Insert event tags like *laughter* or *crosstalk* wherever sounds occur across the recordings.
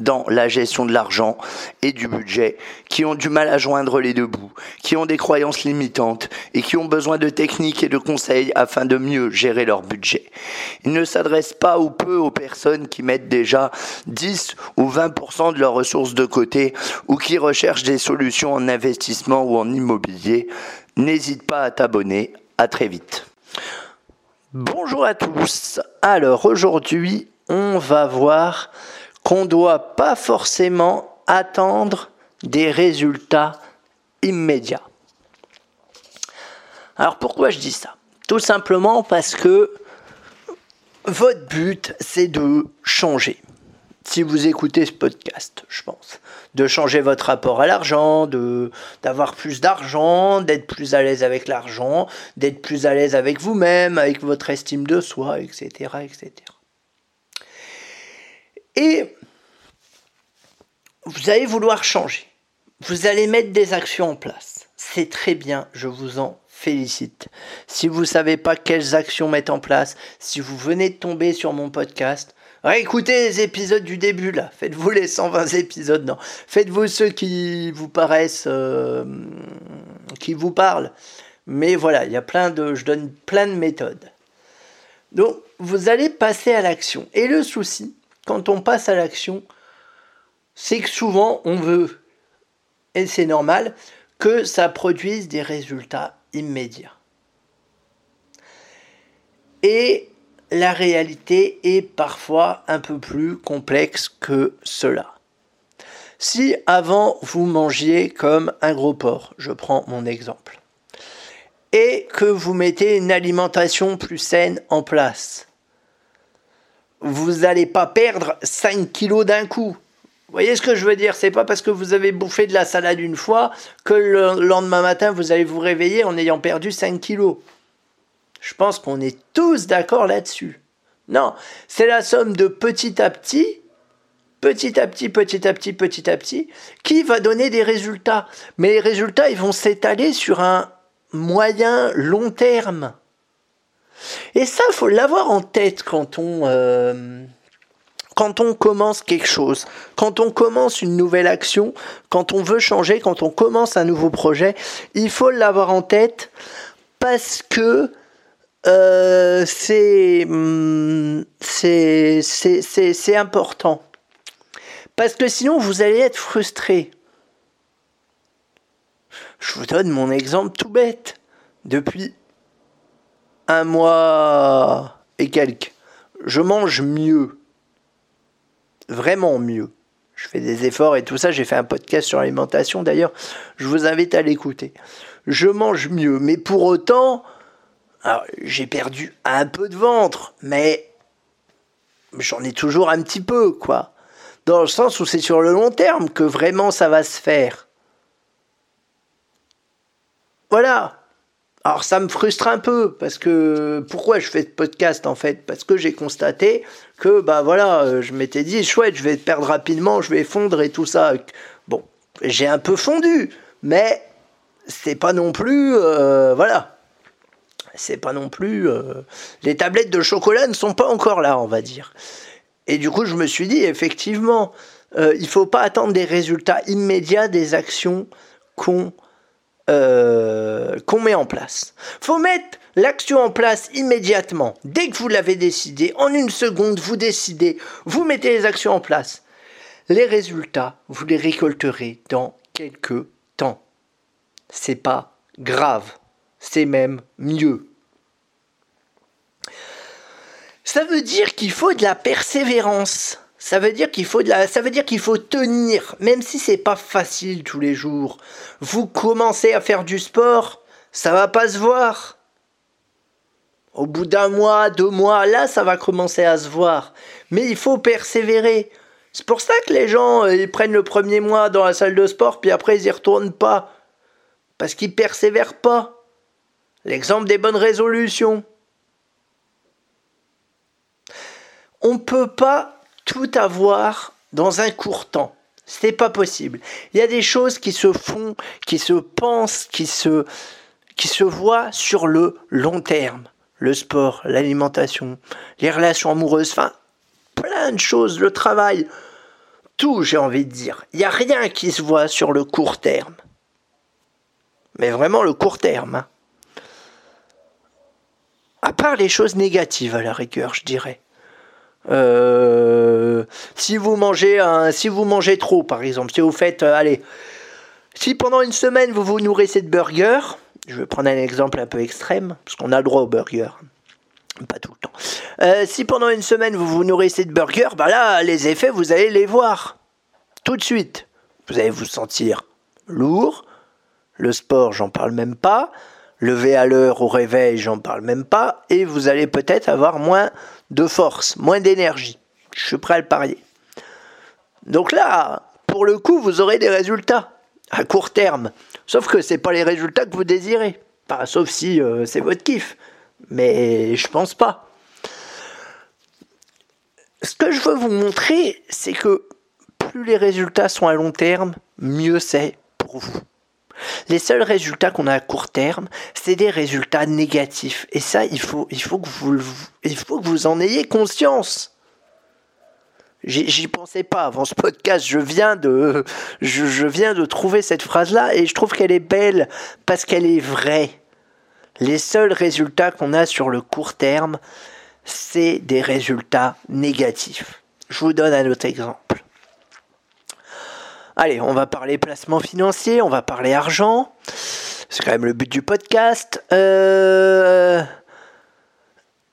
dans la gestion de l'argent et du budget, qui ont du mal à joindre les deux bouts, qui ont des croyances limitantes et qui ont besoin de techniques et de conseils afin de mieux gérer leur budget. Il ne s'adresse pas ou peu aux personnes qui mettent déjà 10 ou 20% de leurs ressources de côté ou qui recherchent des solutions en investissement ou en immobilier. N'hésite pas à t'abonner. À très vite. Bonjour à tous. Alors aujourd'hui, on va voir qu'on ne doit pas forcément attendre des résultats immédiats. Alors pourquoi je dis ça? Tout simplement parce que votre but, c'est de changer. Si vous écoutez ce podcast, je pense, de changer votre rapport à l'argent, de d'avoir plus d'argent, d'être plus à l'aise avec l'argent, d'être plus à l'aise avec vous-même, avec votre estime de soi, etc., etc. Et vous allez vouloir changer. Vous allez mettre des actions en place. C'est très bien, je vous en félicite. Si vous ne savez pas quelles actions mettre en place, si vous venez de tomber sur mon podcast, écoutez les épisodes du début là. Faites-vous les 120 épisodes, non. Faites-vous ceux qui vous paraissent, euh, qui vous parlent. Mais voilà, il y a plein de, je donne plein de méthodes. Donc, vous allez passer à l'action. Et le souci, quand on passe à l'action, c'est que souvent on veut, et c'est normal, que ça produise des résultats immédiats. Et la réalité est parfois un peu plus complexe que cela. Si avant vous mangiez comme un gros porc, je prends mon exemple, et que vous mettez une alimentation plus saine en place, vous n'allez pas perdre 5 kilos d'un coup. Vous voyez ce que je veux dire? C'est pas parce que vous avez bouffé de la salade une fois que le lendemain matin vous allez vous réveiller en ayant perdu 5 kilos. Je pense qu'on est tous d'accord là-dessus. Non, c'est la somme de petit à petit, petit à petit, petit à petit, petit à petit, qui va donner des résultats. Mais les résultats, ils vont s'étaler sur un moyen long terme. Et ça, faut l'avoir en tête quand on, euh, quand on commence quelque chose, quand on commence une nouvelle action, quand on veut changer, quand on commence un nouveau projet, il faut l'avoir en tête parce que euh, hum, c'est c'est important. Parce que sinon, vous allez être frustré. Je vous donne mon exemple tout bête. Depuis un mois et quelques, je mange mieux vraiment mieux. Je fais des efforts et tout ça. J'ai fait un podcast sur l'alimentation d'ailleurs. Je vous invite à l'écouter. Je mange mieux, mais pour autant, j'ai perdu un peu de ventre, mais j'en ai toujours un petit peu, quoi. Dans le sens où c'est sur le long terme que vraiment ça va se faire. Voilà. Alors ça me frustre un peu parce que pourquoi je fais ce podcast en fait? Parce que j'ai constaté que bah voilà, euh, je m'étais dit chouette, je vais perdre rapidement, je vais fondre et tout ça. Bon, j'ai un peu fondu, mais c'est pas non plus euh, voilà. C'est pas non plus euh, les tablettes de chocolat ne sont pas encore là, on va dire. Et du coup, je me suis dit effectivement, il faut pas attendre des résultats immédiats des actions qu'on euh, qu'on met en place. Faut mettre l'action en place immédiatement. Dès que vous l'avez décidé, en une seconde, vous décidez, vous mettez les actions en place. Les résultats, vous les récolterez dans quelques temps. C'est pas grave, c'est même mieux. Ça veut dire qu'il faut de la persévérance. Ça veut dire qu'il faut tenir, même si c'est pas facile tous les jours. Vous commencez à faire du sport, ça va pas se voir. Au bout d'un mois, deux mois, là, ça va commencer à se voir. Mais il faut persévérer. C'est pour ça que les gens, euh, ils prennent le premier mois dans la salle de sport, puis après, ils y retournent pas. Parce qu'ils persévèrent pas. L'exemple des bonnes résolutions. On peut pas tout avoir dans un court temps. C'est pas possible. Il y a des choses qui se font, qui se pensent, qui se, qui se voient sur le long terme. Le sport, l'alimentation, les relations amoureuses, enfin, plein de choses, le travail, tout, j'ai envie de dire. Il n'y a rien qui se voit sur le court terme. Mais vraiment le court terme. Hein. À part les choses négatives à la rigueur, je dirais. Euh, si vous mangez un, si vous mangez trop, par exemple, si vous faites, euh, allez, si pendant une semaine vous vous nourrissez de burgers, je vais prendre un exemple un peu extrême, parce qu'on a le droit au burger, pas tout le temps. Euh, si pendant une semaine vous vous nourrissez de burgers, bah les effets, vous allez les voir tout de suite. Vous allez vous sentir lourd. Le sport, j'en parle même pas. Lever à l'heure au réveil, j'en parle même pas. Et vous allez peut-être avoir moins de force, moins d'énergie. Je suis prêt à le parier. Donc là, pour le coup, vous aurez des résultats à court terme. Sauf que ce pas les résultats que vous désirez. sauf si euh, c'est votre kiff. Mais je pense pas. Ce que je veux vous montrer, c'est que plus les résultats sont à long terme, mieux c'est pour vous. Les seuls résultats qu'on a à court terme, c'est des résultats négatifs. Et ça, il faut, il faut, que, vous, il faut que vous en ayez conscience. J'y pensais pas avant ce podcast. Je viens de, je, viens de trouver cette phrase-là et je trouve qu'elle est belle parce qu'elle est vraie. Les seuls résultats qu'on a sur le court terme, c'est des résultats négatifs. Je vous donne un autre exemple. Allez, on va parler placement financier, on va parler argent. C'est quand même le but du podcast. Euh,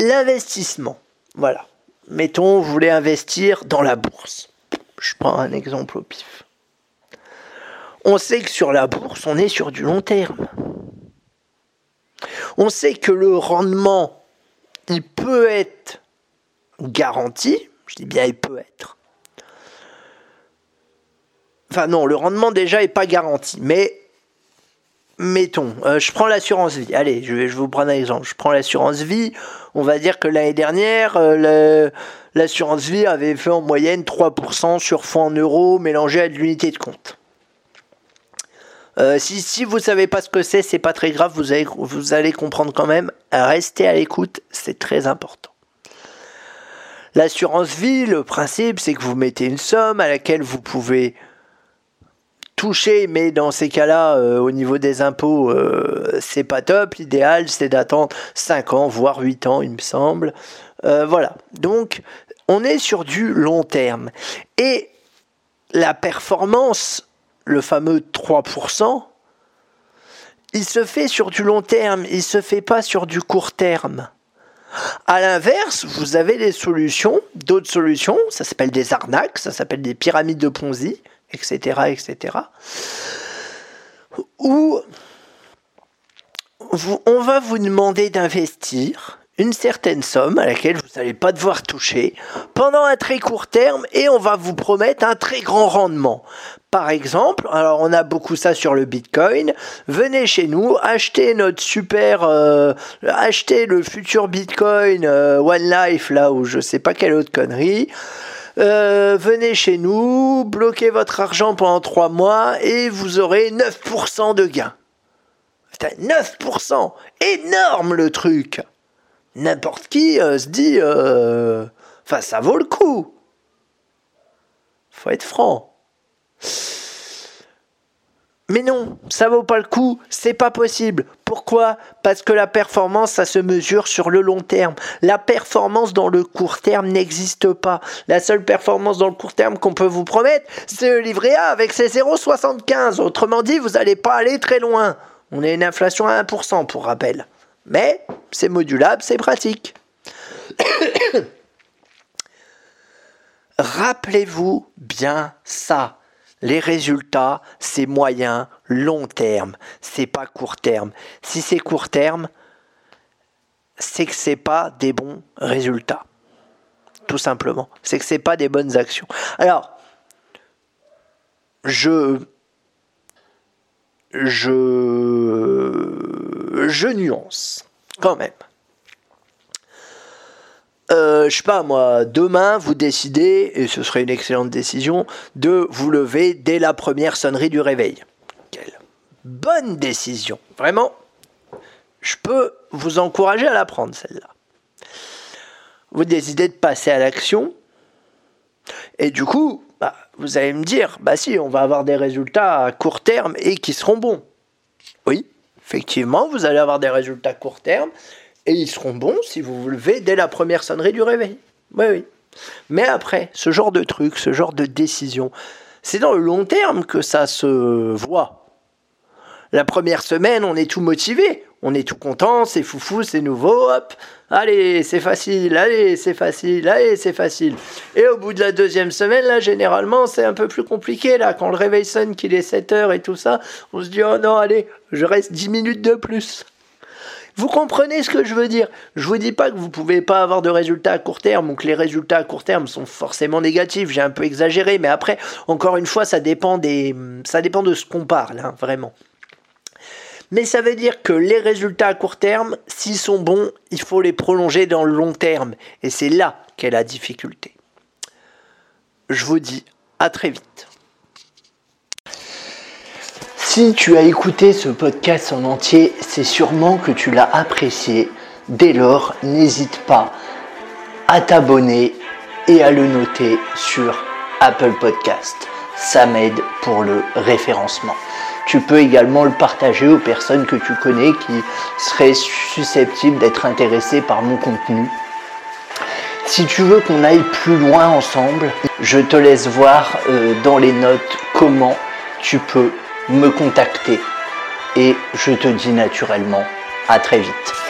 l'investissement. Voilà. Mettons, vous voulez investir dans la bourse. Je prends un exemple au pif. On sait que sur la bourse, on est sur du long terme. On sait que le rendement, il peut être garanti. Je dis bien il peut être. Enfin non, le rendement déjà n'est pas garanti. Mais mettons, euh, je prends l'assurance vie. Allez, je vais, vous prendre un exemple. Je prends l'assurance vie. On va dire que l'année dernière, euh, l'assurance vie avait fait en moyenne 3% sur fonds en euros mélangés à de l'unité de compte. Euh, si, si vous savez pas ce que c'est, c'est pas très grave, vous allez, vous allez comprendre quand même. Restez à l'écoute, c'est très important. L'assurance vie, le principe, c'est que vous mettez une somme à laquelle vous pouvez touché, mais dans ces cas-là, euh, au niveau des impôts, euh, c'est pas top. L'idéal, c'est d'attendre 5 ans, voire 8 ans, il me semble. Euh, voilà. Donc, on est sur du long terme. Et la performance, le fameux 3%, il se fait sur du long terme, il se fait pas sur du court terme. À l'inverse, vous avez des solutions, d'autres solutions, ça s'appelle des arnaques, ça s'appelle des pyramides de Ponzi, etc., etc., où on va vous demander d'investir une certaine somme à laquelle vous n'allez pas devoir toucher pendant un très court terme et on va vous promettre un très grand rendement. Par exemple, alors on a beaucoup ça sur le Bitcoin, venez chez nous, achetez notre super, euh, achetez le futur Bitcoin euh, One Life là où je sais pas quelle autre connerie, euh, venez chez nous, bloquez votre argent pendant 3 mois et vous aurez 9% de gain. 9% Énorme le truc N'importe qui euh, se dit, euh, enfin ça vaut le coup. Faut être franc. Mais non, ça vaut pas le coup, c'est pas possible. Pourquoi? Parce que la performance, ça se mesure sur le long terme. La performance dans le court terme n'existe pas. La seule performance dans le court terme qu'on peut vous promettre, c'est le livret A avec ses 0,75. Autrement dit, vous n'allez pas aller très loin. On a une inflation à 1% pour rappel. Mais c'est modulable, c'est pratique. *coughs* Rappelez-vous bien ça Les résultats, c'est moyen, long terme, c'est pas court terme. Si c'est court terme, c'est que c'est pas des bons résultats. Tout simplement. C'est que c'est pas des bonnes actions. Alors, je je je nuance quand même. Euh, je sais pas moi, demain vous décidez, et ce serait une excellente décision, de vous lever dès la première sonnerie du réveil. Quelle bonne décision, vraiment. Je peux vous encourager à la prendre celle-là. Vous décidez de passer à l'action, et du coup, bah, vous allez me dire, bah si, on va avoir des résultats à court terme et qui seront bons. Oui, effectivement, vous allez avoir des résultats à court terme et ils seront bons si vous vous levez dès la première sonnerie du réveil. Oui, oui. Mais après, ce genre de truc, ce genre de décision, c'est dans le long terme que ça se voit. La première semaine, on est tout motivé, on est tout content, c'est foufou, c'est nouveau, hop, allez, c'est facile, allez, c'est facile, allez, c'est facile. Et au bout de la deuxième semaine, là, généralement, c'est un peu plus compliqué, là, quand le réveil sonne, qu'il est 7 heures et tout ça, on se dit, oh non, allez, je reste 10 minutes de plus. Vous comprenez ce que je veux dire Je vous dis pas que vous pouvez pas avoir de résultats à court terme ou que les résultats à court terme sont forcément négatifs. J'ai un peu exagéré, mais après, encore une fois, ça dépend des, ça dépend de ce qu'on parle, hein, vraiment. Mais ça veut dire que les résultats à court terme, s'ils sont bons, il faut les prolonger dans le long terme. Et c'est là qu'est la difficulté. Je vous dis à très vite. Si tu as écouté ce podcast en entier, c'est sûrement que tu l'as apprécié. Dès lors, n'hésite pas à t'abonner et à le noter sur Apple Podcast. Ça m'aide pour le référencement. Tu peux également le partager aux personnes que tu connais qui seraient susceptibles d'être intéressées par mon contenu. Si tu veux qu'on aille plus loin ensemble, je te laisse voir euh, dans les notes comment tu peux me contacter et je te dis naturellement à très vite.